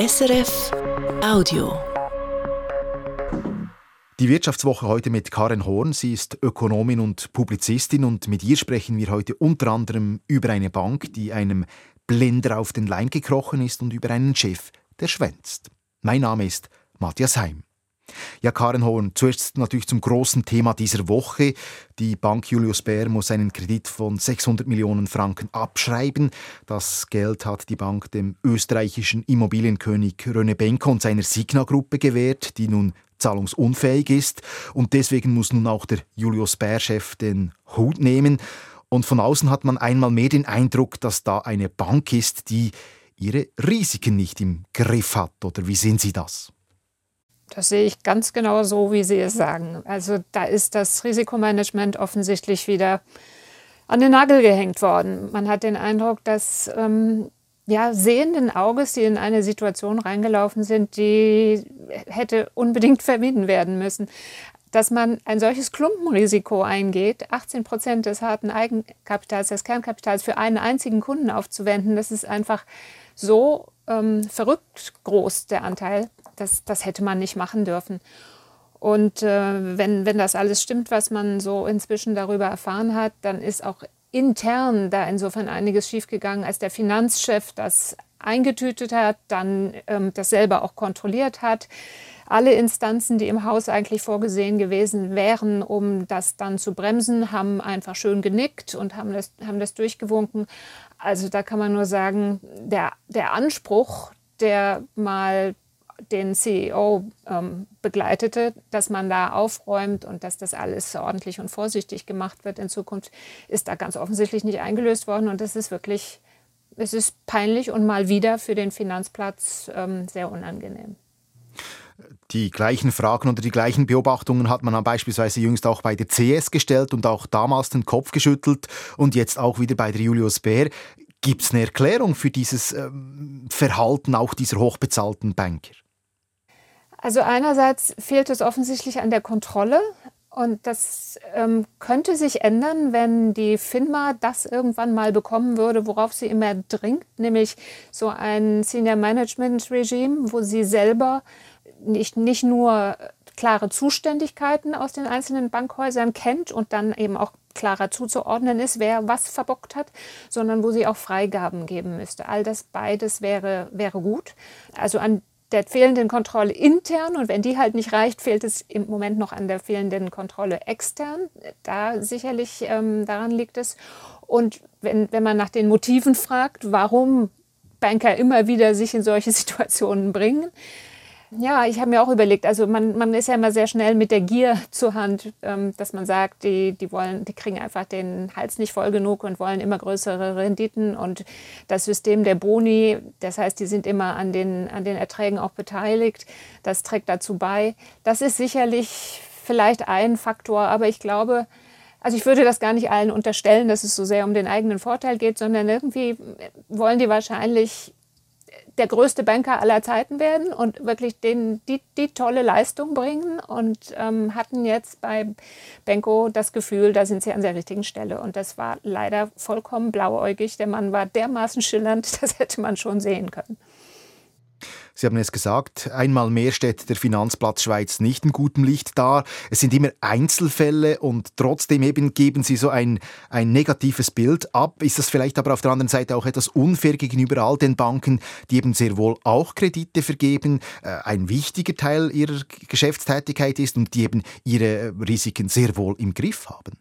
SRF Audio. Die Wirtschaftswoche heute mit Karen Horn. Sie ist Ökonomin und Publizistin und mit ihr sprechen wir heute unter anderem über eine Bank, die einem Blender auf den Leim gekrochen ist und über einen Chef, der schwänzt. Mein Name ist Matthias Heim. Ja, Karen Horn, zuerst natürlich zum großen Thema dieser Woche. Die Bank Julius Baer muss einen Kredit von 600 Millionen Franken abschreiben. Das Geld hat die Bank dem österreichischen Immobilienkönig René Benko und seiner Signa-Gruppe gewährt, die nun zahlungsunfähig ist. Und deswegen muss nun auch der Julius Baer-Chef den Hut nehmen. Und von außen hat man einmal mehr den Eindruck, dass da eine Bank ist, die ihre Risiken nicht im Griff hat. Oder wie sehen Sie das? Das sehe ich ganz genau so, wie Sie es sagen. Also da ist das Risikomanagement offensichtlich wieder an den Nagel gehängt worden. Man hat den Eindruck, dass ähm, ja, sehenden Auges, die in eine Situation reingelaufen sind, die hätte unbedingt vermieden werden müssen. Dass man ein solches Klumpenrisiko eingeht, 18 Prozent des harten Eigenkapitals, des Kernkapitals für einen einzigen Kunden aufzuwenden, das ist einfach so ähm, verrückt groß, der Anteil das, das hätte man nicht machen dürfen. Und äh, wenn, wenn das alles stimmt, was man so inzwischen darüber erfahren hat, dann ist auch intern da insofern einiges schiefgegangen, als der Finanzchef das eingetütet hat, dann ähm, das selber auch kontrolliert hat. Alle Instanzen, die im Haus eigentlich vorgesehen gewesen wären, um das dann zu bremsen, haben einfach schön genickt und haben das, haben das durchgewunken. Also da kann man nur sagen, der, der Anspruch, der mal den CEO ähm, begleitete, dass man da aufräumt und dass das alles ordentlich und vorsichtig gemacht wird in Zukunft, ist da ganz offensichtlich nicht eingelöst worden. Und das ist wirklich, es ist peinlich und mal wieder für den Finanzplatz ähm, sehr unangenehm. Die gleichen Fragen oder die gleichen Beobachtungen hat man beispielsweise jüngst auch bei der CS gestellt und auch damals den Kopf geschüttelt und jetzt auch wieder bei der Julius Bär. Gibt es eine Erklärung für dieses ähm, Verhalten auch dieser hochbezahlten Banker? Also einerseits fehlt es offensichtlich an der Kontrolle. Und das ähm, könnte sich ändern, wenn die FINMA das irgendwann mal bekommen würde, worauf sie immer dringt, nämlich so ein Senior Management Regime, wo sie selber nicht, nicht nur klare Zuständigkeiten aus den einzelnen Bankhäusern kennt und dann eben auch klarer zuzuordnen ist, wer was verbockt hat, sondern wo sie auch Freigaben geben müsste. All das beides wäre, wäre gut. Also an der fehlenden Kontrolle intern und wenn die halt nicht reicht, fehlt es im Moment noch an der fehlenden Kontrolle extern. Da sicherlich ähm, daran liegt es. Und wenn, wenn man nach den Motiven fragt, warum Banker immer wieder sich in solche Situationen bringen, ja, ich habe mir auch überlegt, also man, man ist ja immer sehr schnell mit der Gier zur Hand, ähm, dass man sagt, die, die wollen, die kriegen einfach den Hals nicht voll genug und wollen immer größere Renditen und das System der Boni, das heißt, die sind immer an den, an den Erträgen auch beteiligt, das trägt dazu bei. Das ist sicherlich vielleicht ein Faktor, aber ich glaube, also ich würde das gar nicht allen unterstellen, dass es so sehr um den eigenen Vorteil geht, sondern irgendwie wollen die wahrscheinlich der größte Banker aller Zeiten werden und wirklich den, die, die tolle Leistung bringen und ähm, hatten jetzt bei Benko das Gefühl, da sind sie an der richtigen Stelle. Und das war leider vollkommen blauäugig. Der Mann war dermaßen schillernd, das hätte man schon sehen können. Sie haben es gesagt, einmal mehr steht der Finanzplatz Schweiz nicht in gutem Licht da. Es sind immer Einzelfälle und trotzdem eben geben Sie so ein, ein negatives Bild ab. Ist das vielleicht aber auf der anderen Seite auch etwas unfair gegenüber all den Banken, die eben sehr wohl auch Kredite vergeben, äh, ein wichtiger Teil ihrer Geschäftstätigkeit ist und die eben ihre Risiken sehr wohl im Griff haben?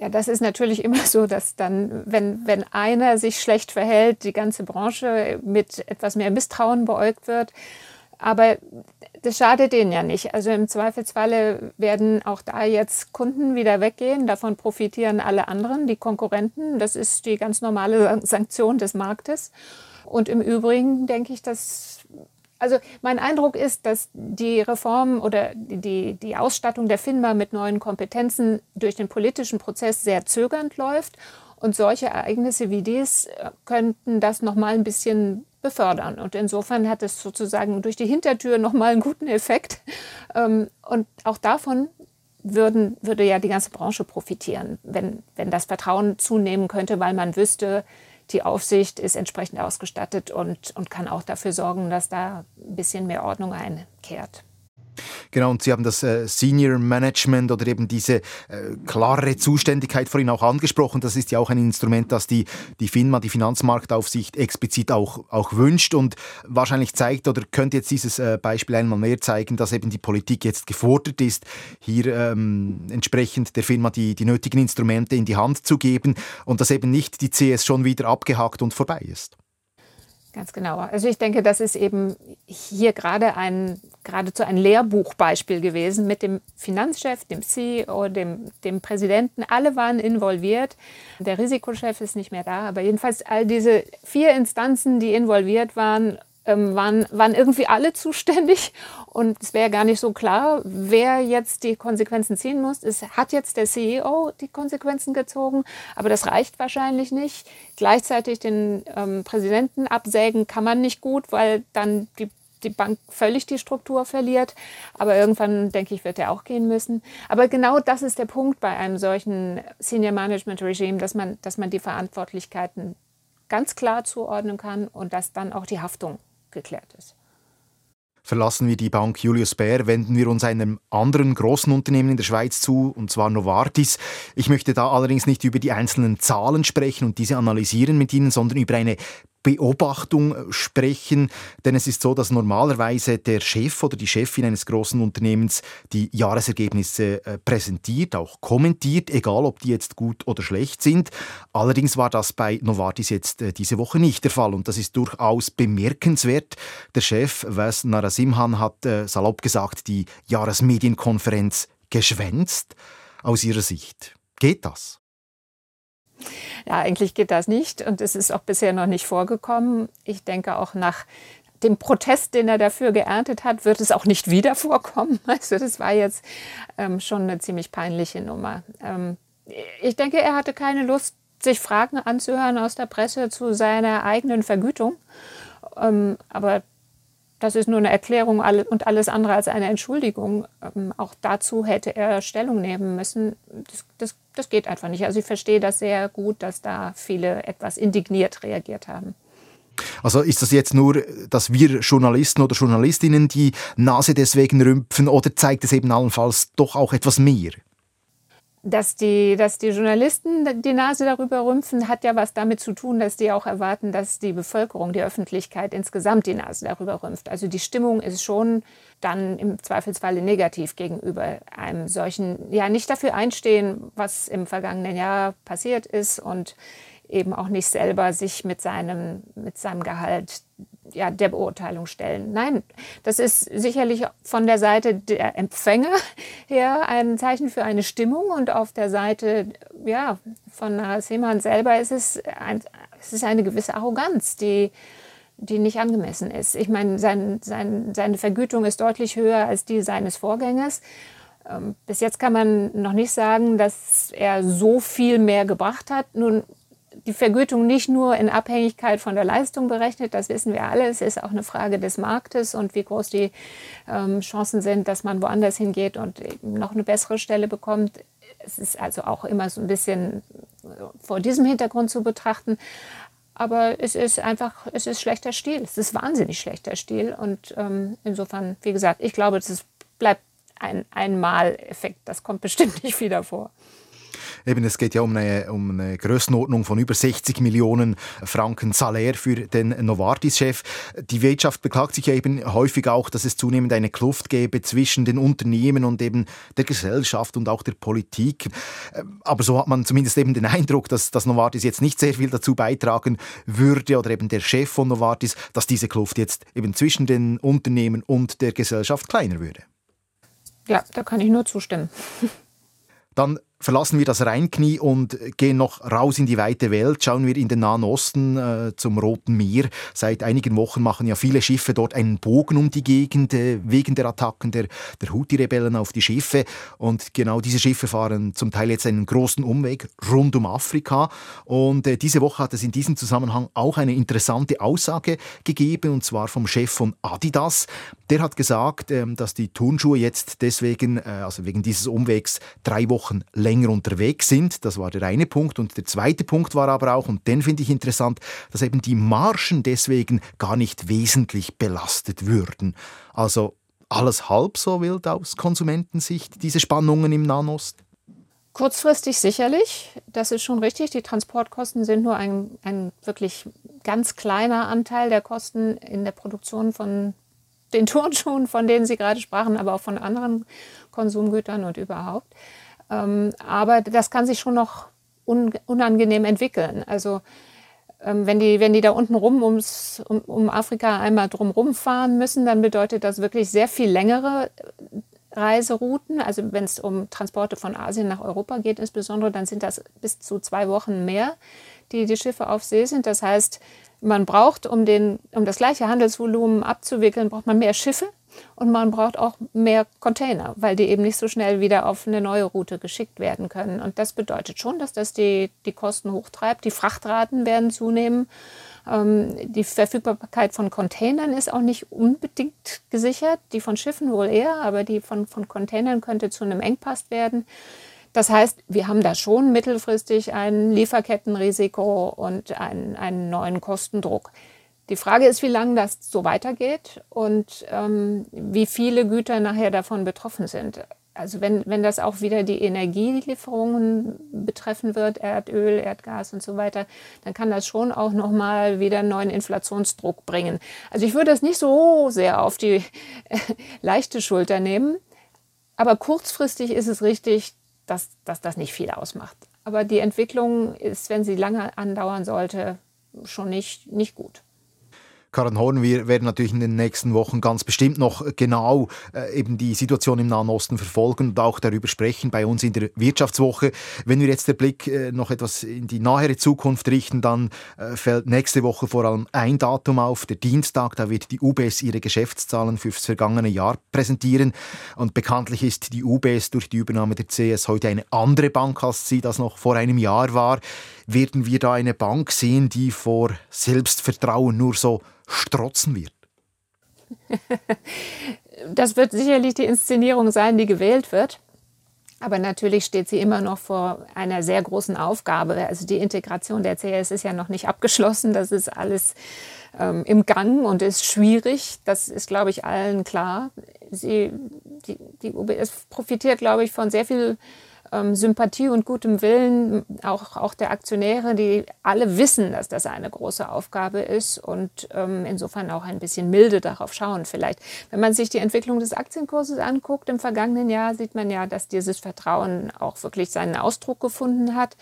Ja, das ist natürlich immer so, dass dann, wenn, wenn einer sich schlecht verhält, die ganze Branche mit etwas mehr Misstrauen beäugt wird. Aber das schadet denen ja nicht. Also im Zweifelsfalle werden auch da jetzt Kunden wieder weggehen. Davon profitieren alle anderen, die Konkurrenten. Das ist die ganz normale Sanktion des Marktes. Und im Übrigen denke ich, dass also mein Eindruck ist, dass die Reform oder die, die Ausstattung der FINMA mit neuen Kompetenzen durch den politischen Prozess sehr zögernd läuft. Und solche Ereignisse wie dies äh, könnten das noch mal ein bisschen befördern. Und insofern hat es sozusagen durch die Hintertür noch mal einen guten Effekt. Ähm, und auch davon würden, würde ja die ganze Branche profitieren, wenn, wenn das Vertrauen zunehmen könnte, weil man wüsste, die Aufsicht ist entsprechend ausgestattet und, und kann auch dafür sorgen, dass da ein bisschen mehr Ordnung einkehrt. Genau, und Sie haben das äh, Senior Management oder eben diese äh, klare Zuständigkeit vorhin auch angesprochen. Das ist ja auch ein Instrument, das die, die FINMA, die Finanzmarktaufsicht, explizit auch, auch wünscht und wahrscheinlich zeigt oder könnte jetzt dieses äh, Beispiel einmal mehr zeigen, dass eben die Politik jetzt gefordert ist, hier ähm, entsprechend der FINMA die, die nötigen Instrumente in die Hand zu geben und dass eben nicht die CS schon wieder abgehakt und vorbei ist. Ganz genau. Also ich denke, das ist eben hier gerade ein geradezu ein Lehrbuchbeispiel gewesen mit dem Finanzchef, dem CEO, dem, dem Präsidenten. Alle waren involviert. Der Risikochef ist nicht mehr da, aber jedenfalls all diese vier Instanzen, die involviert waren, ähm, waren, waren irgendwie alle zuständig und es wäre gar nicht so klar, wer jetzt die Konsequenzen ziehen muss. Es hat jetzt der CEO die Konsequenzen gezogen, aber das reicht wahrscheinlich nicht. Gleichzeitig den ähm, Präsidenten absägen kann man nicht gut, weil dann die die Bank völlig die Struktur verliert. Aber irgendwann, denke ich, wird er auch gehen müssen. Aber genau das ist der Punkt bei einem solchen Senior Management Regime, dass man, dass man die Verantwortlichkeiten ganz klar zuordnen kann und dass dann auch die Haftung geklärt ist. Verlassen wir die Bank Julius Baer, wenden wir uns einem anderen großen Unternehmen in der Schweiz zu, und zwar Novartis. Ich möchte da allerdings nicht über die einzelnen Zahlen sprechen und diese analysieren mit Ihnen, sondern über eine Beobachtung äh, sprechen, denn es ist so, dass normalerweise der Chef oder die Chefin eines großen Unternehmens die Jahresergebnisse äh, präsentiert, auch kommentiert, egal ob die jetzt gut oder schlecht sind. Allerdings war das bei Novartis jetzt äh, diese Woche nicht der Fall und das ist durchaus bemerkenswert. Der Chef Vas Narasimhan hat salopp gesagt die Jahresmedienkonferenz geschwänzt. Aus Ihrer Sicht geht das? Ja, eigentlich geht das nicht und es ist auch bisher noch nicht vorgekommen. Ich denke auch nach dem Protest, den er dafür geerntet hat, wird es auch nicht wieder vorkommen. Also das war jetzt ähm, schon eine ziemlich peinliche Nummer. Ähm, ich denke, er hatte keine Lust, sich Fragen anzuhören aus der Presse zu seiner eigenen Vergütung. Ähm, aber das ist nur eine Erklärung und alles andere als eine Entschuldigung. Ähm, auch dazu hätte er Stellung nehmen müssen. Das, das, das geht einfach nicht. Also ich verstehe das sehr gut, dass da viele etwas indigniert reagiert haben. Also ist das jetzt nur, dass wir Journalisten oder Journalistinnen die Nase deswegen rümpfen oder zeigt es eben allenfalls doch auch etwas mehr? Dass die, dass die Journalisten die Nase darüber rümpfen, hat ja was damit zu tun, dass die auch erwarten, dass die Bevölkerung, die Öffentlichkeit insgesamt die Nase darüber rümpft. Also die Stimmung ist schon dann im Zweifelsfalle negativ gegenüber einem solchen, ja, nicht dafür einstehen, was im vergangenen Jahr passiert ist und eben auch nicht selber sich mit seinem, mit seinem Gehalt ja, der Beurteilung stellen. Nein, das ist sicherlich von der Seite der Empfänger her ein Zeichen für eine Stimmung und auf der Seite ja, von Seemann selber ist es, ein, es ist eine gewisse Arroganz, die, die nicht angemessen ist. Ich meine, sein, sein, seine Vergütung ist deutlich höher als die seines Vorgängers. Ähm, bis jetzt kann man noch nicht sagen, dass er so viel mehr gebracht hat. Nun die Vergütung nicht nur in Abhängigkeit von der Leistung berechnet, das wissen wir alle. Es ist auch eine Frage des Marktes und wie groß die ähm, Chancen sind, dass man woanders hingeht und noch eine bessere Stelle bekommt. Es ist also auch immer so ein bisschen vor diesem Hintergrund zu betrachten. Aber es ist einfach, es ist schlechter Stil. Es ist wahnsinnig schlechter Stil. Und ähm, insofern, wie gesagt, ich glaube, es bleibt ein Einmaleffekt. Das kommt bestimmt nicht wieder vor. Eben, es geht ja um eine, um eine Größenordnung von über 60 Millionen Franken Salär für den Novartis-Chef. Die Wirtschaft beklagt sich ja eben häufig auch, dass es zunehmend eine Kluft gäbe zwischen den Unternehmen und eben der Gesellschaft und auch der Politik. Aber so hat man zumindest eben den Eindruck, dass, dass Novartis jetzt nicht sehr viel dazu beitragen würde oder eben der Chef von Novartis, dass diese Kluft jetzt eben zwischen den Unternehmen und der Gesellschaft kleiner würde. Ja, da kann ich nur zustimmen. Dann verlassen wir das Rheinknie und gehen noch raus in die weite Welt. Schauen wir in den Nahen Osten äh, zum Roten Meer. Seit einigen Wochen machen ja viele Schiffe dort einen Bogen um die Gegend äh, wegen der Attacken der, der Houthi-Rebellen auf die Schiffe. Und genau diese Schiffe fahren zum Teil jetzt einen großen Umweg rund um Afrika. Und äh, diese Woche hat es in diesem Zusammenhang auch eine interessante Aussage gegeben, und zwar vom Chef von Adidas. Der hat gesagt, ähm, dass die Turnschuhe jetzt deswegen, äh, also wegen dieses Umwegs, drei Wochen länger länger unterwegs sind. Das war der eine Punkt. Und der zweite Punkt war aber auch, und den finde ich interessant, dass eben die Margen deswegen gar nicht wesentlich belastet würden. Also alles halb so wild aus Konsumentensicht, diese Spannungen im Nahen Osten? Kurzfristig sicherlich, das ist schon richtig. Die Transportkosten sind nur ein, ein wirklich ganz kleiner Anteil der Kosten in der Produktion von den Turnschuhen, von denen Sie gerade sprachen, aber auch von anderen Konsumgütern und überhaupt. Ähm, aber das kann sich schon noch un unangenehm entwickeln. Also ähm, wenn, die, wenn die da unten rum ums, um, um Afrika einmal drumherum fahren müssen, dann bedeutet das wirklich sehr viel längere Reiserouten. Also wenn es um Transporte von Asien nach Europa geht insbesondere, dann sind das bis zu zwei Wochen mehr, die die Schiffe auf See sind. Das heißt, man braucht, um, den, um das gleiche Handelsvolumen abzuwickeln, braucht man mehr Schiffe und man braucht auch mehr Container, weil die eben nicht so schnell wieder auf eine neue Route geschickt werden können. Und das bedeutet schon, dass das die, die Kosten hochtreibt. Die Frachtraten werden zunehmen. Ähm, die Verfügbarkeit von Containern ist auch nicht unbedingt gesichert. Die von Schiffen wohl eher, aber die von, von Containern könnte zu einem Engpass werden. Das heißt, wir haben da schon mittelfristig ein Lieferkettenrisiko und einen, einen neuen Kostendruck. Die Frage ist, wie lange das so weitergeht und ähm, wie viele Güter nachher davon betroffen sind. Also wenn, wenn das auch wieder die Energielieferungen betreffen wird, Erdöl, Erdgas und so weiter, dann kann das schon auch nochmal wieder einen neuen Inflationsdruck bringen. Also ich würde das nicht so sehr auf die leichte Schulter nehmen, aber kurzfristig ist es richtig, dass, dass das nicht viel ausmacht. Aber die Entwicklung ist, wenn sie lange andauern sollte, schon nicht, nicht gut. Karin Horn, wir werden natürlich in den nächsten Wochen ganz bestimmt noch genau äh, eben die Situation im Nahen Osten verfolgen und auch darüber sprechen bei uns in der Wirtschaftswoche. Wenn wir jetzt den Blick äh, noch etwas in die nahere Zukunft richten, dann äh, fällt nächste Woche vor allem ein Datum auf, der Dienstag, da wird die UBS ihre Geschäftszahlen fürs vergangene Jahr präsentieren und bekanntlich ist die UBS durch die Übernahme der CS heute eine andere Bank, als sie das noch vor einem Jahr war. Werden wir da eine Bank sehen, die vor Selbstvertrauen nur so strotzen wird? Das wird sicherlich die Inszenierung sein, die gewählt wird. Aber natürlich steht sie immer noch vor einer sehr großen Aufgabe. Also die Integration der CS ist ja noch nicht abgeschlossen. Das ist alles ähm, im Gang und ist schwierig. Das ist, glaube ich, allen klar. Sie, die, die UBS profitiert, glaube ich, von sehr viel ähm, Sympathie und gutem Willen auch, auch der Aktionäre, die alle wissen, dass das eine große Aufgabe ist und ähm, insofern auch ein bisschen milde darauf schauen. Vielleicht, wenn man sich die Entwicklung des Aktienkurses anguckt im vergangenen Jahr, sieht man ja, dass dieses Vertrauen auch wirklich seinen Ausdruck gefunden hat.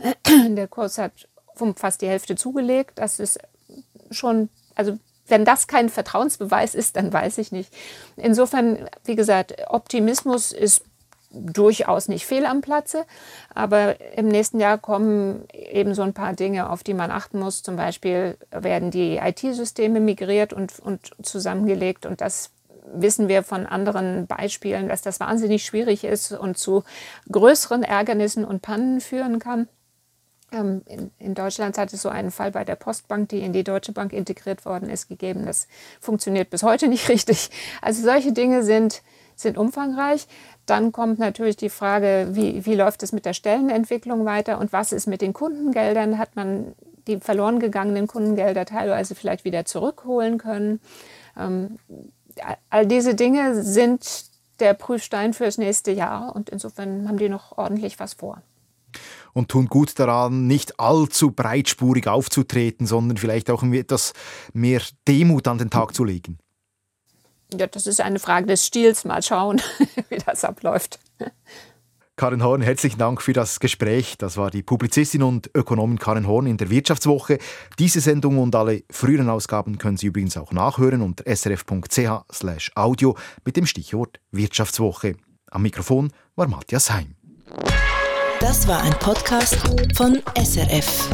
Der Kurs hat um fast die Hälfte zugelegt. Das ist schon, also wenn das kein Vertrauensbeweis ist, dann weiß ich nicht. Insofern, wie gesagt, Optimismus ist durchaus nicht fehl am Platze. Aber im nächsten Jahr kommen eben so ein paar Dinge, auf die man achten muss. Zum Beispiel werden die IT-Systeme migriert und, und zusammengelegt. Und das wissen wir von anderen Beispielen, dass das wahnsinnig schwierig ist und zu größeren Ärgernissen und Pannen führen kann. Ähm, in, in, Deutschland hat es so einen Fall bei der Postbank, die in die Deutsche Bank integriert worden ist, gegeben. Das funktioniert bis heute nicht richtig. Also solche Dinge sind, sind umfangreich. Dann kommt natürlich die Frage, wie, wie läuft es mit der Stellenentwicklung weiter und was ist mit den Kundengeldern? Hat man die verloren gegangenen Kundengelder teilweise vielleicht wieder zurückholen können? Ähm, all diese Dinge sind der Prüfstein fürs nächste Jahr und insofern haben die noch ordentlich was vor und tun gut daran, nicht allzu breitspurig aufzutreten, sondern vielleicht auch etwas mehr Demut an den Tag zu legen. Ja, das ist eine Frage des Stils. Mal schauen, wie das abläuft. Karin Horn, herzlichen Dank für das Gespräch. Das war die Publizistin und Ökonomin Karin Horn in der Wirtschaftswoche. Diese Sendung und alle früheren Ausgaben können Sie übrigens auch nachhören unter srf.ch/audio mit dem Stichwort Wirtschaftswoche. Am Mikrofon war Matthias Heim. Das war ein Podcast von SRF.